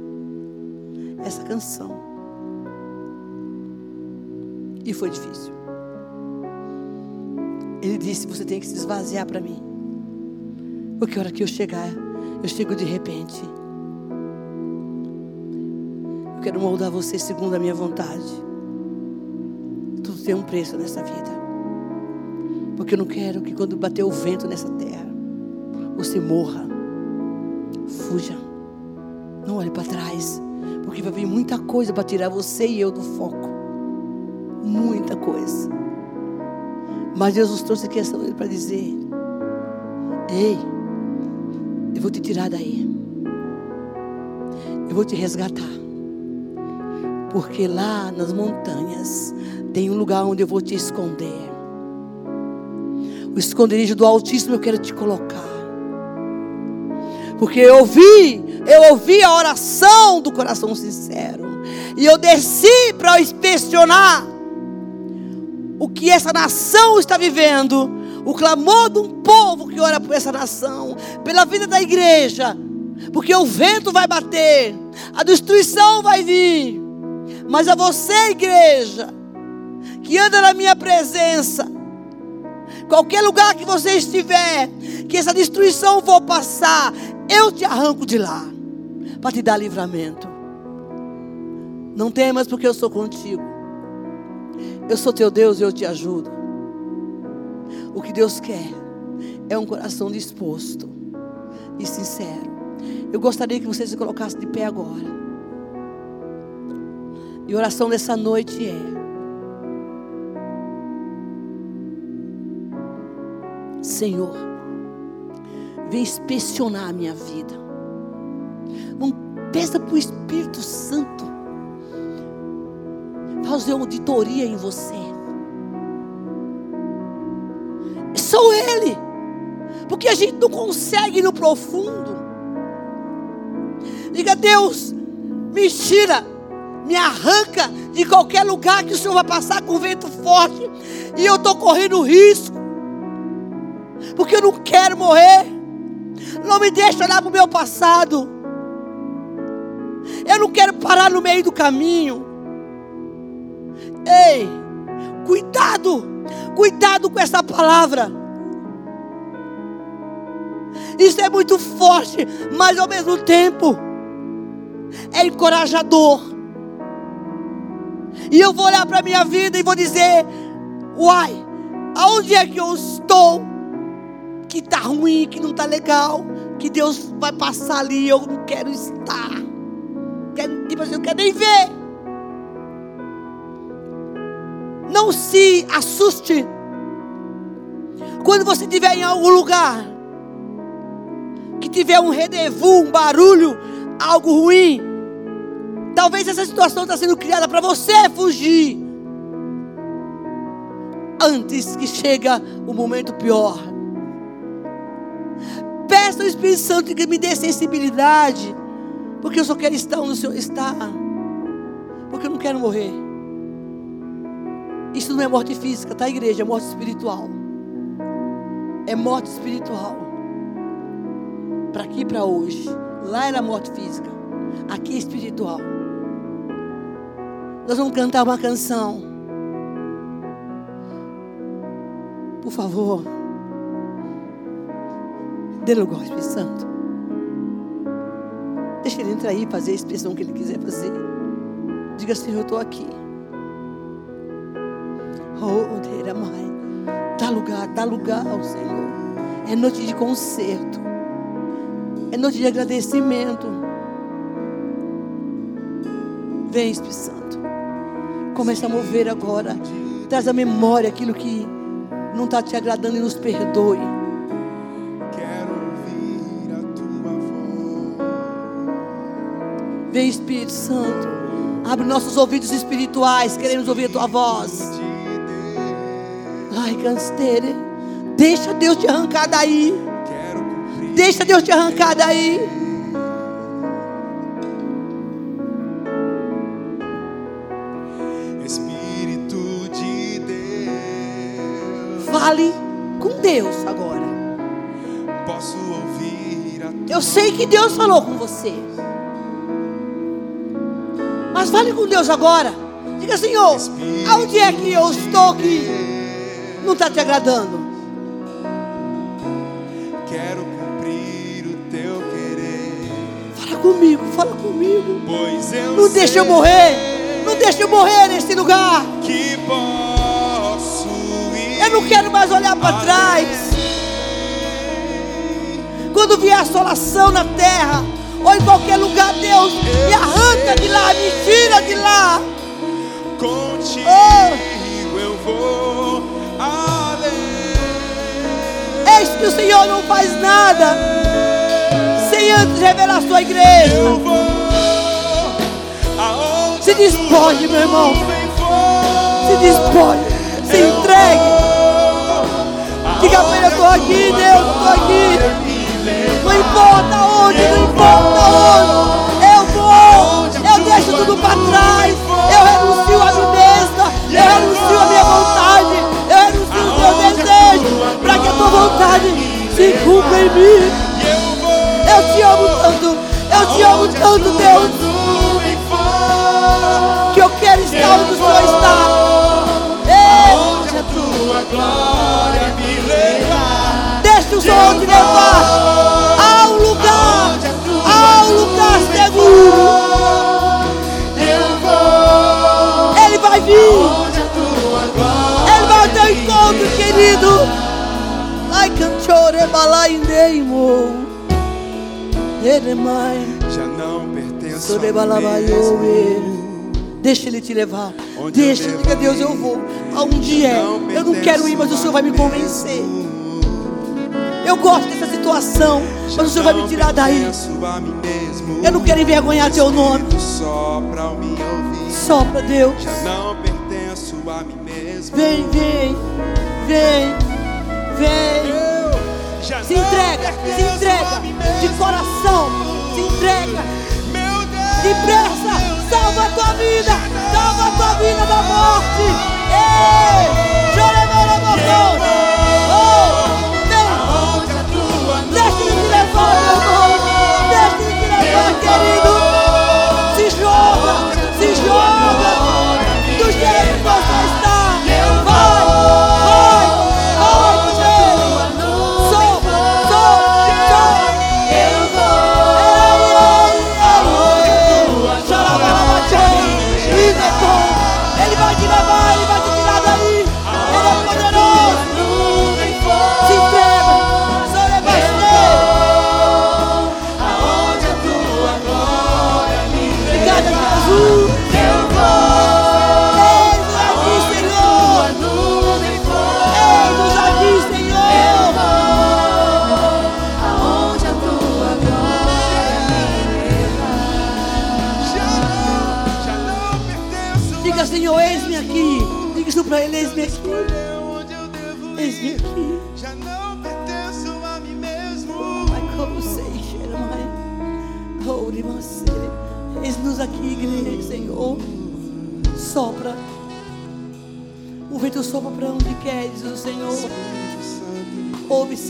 essa canção. E foi difícil. Ele disse: Você tem que se esvaziar para mim. Porque a hora que eu chegar, eu chego de repente. Eu quero moldar você segundo a minha vontade. Tudo tem um preço nessa vida. Porque eu não quero que quando bater o vento nessa terra, você morra. Fuja. Não olhe para trás. Vai vir muita coisa para tirar você e eu do foco. Muita coisa. Mas nos trouxe aqui essa noite para dizer: Ei, eu vou te tirar daí. Eu vou te resgatar. Porque lá nas montanhas tem um lugar onde eu vou te esconder o esconderijo do Altíssimo eu quero te colocar. Porque eu ouvi, eu ouvi a oração do coração sincero. E eu desci para inspecionar o que essa nação está vivendo. O clamor de um povo que ora por essa nação, pela vida da igreja. Porque o vento vai bater, a destruição vai vir. Mas a você, igreja, que anda na minha presença, Qualquer lugar que você estiver, que essa destruição for passar, eu te arranco de lá para te dar livramento. Não temas, porque eu sou contigo. Eu sou teu Deus e eu te ajudo. O que Deus quer é um coração disposto e sincero. Eu gostaria que você se colocasse de pé agora. E a oração dessa noite é: Senhor, vem inspecionar a minha vida. Peça para o Espírito Santo fazer auditoria em você. Sou Ele, porque a gente não consegue ir no profundo. Diga, Deus, me tira, me arranca de qualquer lugar que o Senhor vai passar com vento forte e eu estou correndo risco porque eu não quero morrer. Não me deixe olhar para o meu passado. Eu não quero parar no meio do caminho. Ei, cuidado, cuidado com essa palavra. Isso é muito forte, mas ao mesmo tempo é encorajador. E eu vou olhar para a minha vida e vou dizer: Uai, aonde é que eu estou? que está ruim, que não está legal, que Deus vai passar ali, eu não quero estar. Quero, tipo assim, não quero nem ver. Não se assuste quando você estiver em algum lugar que tiver um redevu, um barulho, algo ruim. Talvez essa situação está sendo criada para você fugir antes que chega o momento pior. Peça ao Espírito Santo que me dê sensibilidade. Porque eu só quero estar onde o Senhor está. Porque eu não quero morrer. Isso não é morte física, tá, igreja? É morte espiritual. É morte espiritual. Para aqui e para hoje. Lá era morte física. Aqui é espiritual. Nós vamos cantar uma canção. Por favor. Dê lugar ao Espírito Santo. Deixa ele entrar aí e fazer a expressão que ele quiser fazer. Diga, Senhor, eu estou aqui. Oh, Mãe. Dá lugar, dá lugar ao Senhor. É noite de conserto. É noite de agradecimento. Vem, Espírito Santo. Começa a mover agora. Traz à memória aquilo que não está te agradando e nos perdoe. Vem, Espírito Santo. Abre nossos ouvidos espirituais. Queremos ouvir a tua voz. Ai, cansteira. Deixa Deus te arrancar daí. Deixa Deus te arrancar daí. Espírito de Deus. Fale com Deus agora. Posso ouvir a tua Eu sei que Deus falou com você. Mas fale com Deus agora. Diga, Senhor, aonde é que eu estou que não está te agradando? Quero cumprir o teu querer. Fala comigo, fala comigo. Pois eu Não deixa eu morrer. Não deixa eu morrer nesse lugar. Que posso ir. Eu não quero mais olhar para trás. Quando vier assolação na terra, ou em qualquer lugar, Deus me arranca de lá, me tira de lá. Contigo Oh. eu vou além. Eis que o Senhor não faz nada sem antes revelar a sua igreja. Eu vou aonde Se despoje, meu irmão. Se despoje, se entregue. Diga para ele, eu estou aqui, Deus, estou aqui. Não importa onde, não importa onde. Eu vou, eu deixo tudo para trás. Eu renuncio a mesma. Eu renuncio a minha vontade. Eu renuncio o meu desejo. Para que a tua vontade se cumpra em mim. Eu te amo tanto. Eu te amo tanto, Deus. for. Que eu quero estar onde o Senhor está. A tua glória me levar. deixa o Senhor te levar querido. Ele já não mesmo. Deixa ele te levar. Onde Deixa, eu diga Deus, eu vou. Aonde é? Eu não quero ir, mas o Senhor vai me convencer. Eu gosto dessa situação, mas o Senhor vai me tirar daí. Eu não quero envergonhar teu nome. Só para Deus. Já não pertenço a mim mesmo. Vem, vem, vem, Se entrega, se entrega. De coração, se entrega. Depressa, salva a tua vida, salva a tua vida da morte. Ei, morreu. Oh, vem. Deixa ele te levar, meu irmão. Deixa ele te levar, querido.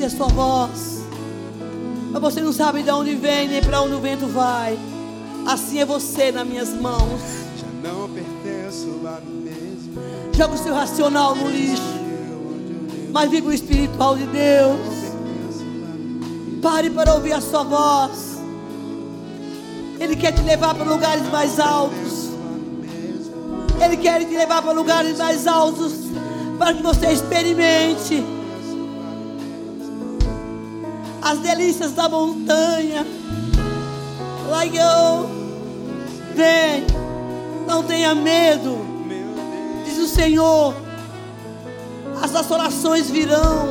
A sua voz. Mas você não sabe de onde vem nem para onde o vento vai. Assim é você nas minhas mãos. Já não pertenço a mim mesmo. Joga o seu racional no lixo. Mas viva o espiritual de Deus. Pare para ouvir a sua voz. Ele quer te levar para lugares mais altos. Ele quer te levar para lugares mais altos. Para que você experimente as delícias da montanha. Laião, vem, não tenha medo, diz o Senhor. As assolações virão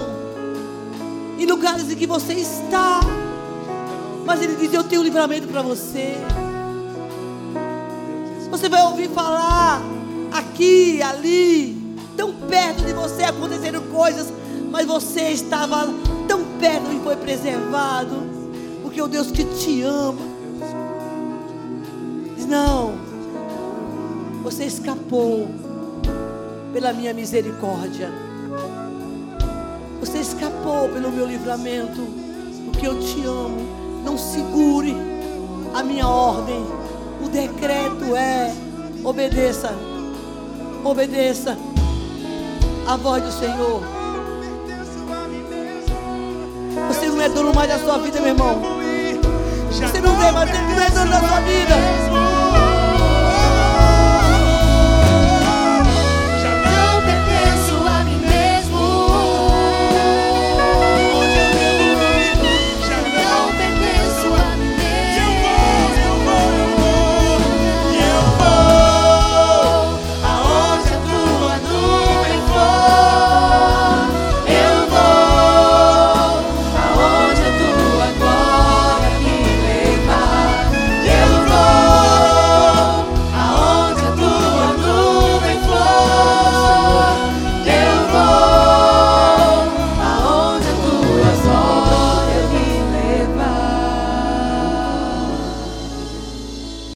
em lugares em que você está, mas Ele diz: Eu tenho um livramento para você. Você vai ouvir falar aqui, ali, tão perto de você acontecendo coisas, mas você estava perto e foi preservado, porque o Deus que te ama diz: Não, você escapou pela minha misericórdia, você escapou pelo meu livramento, porque eu te amo. Não segure a minha ordem, o decreto é: obedeça, obedeça a voz do Senhor. É mais da sua vida, meu irmão. Você não tem mais, não é dono da sua vida.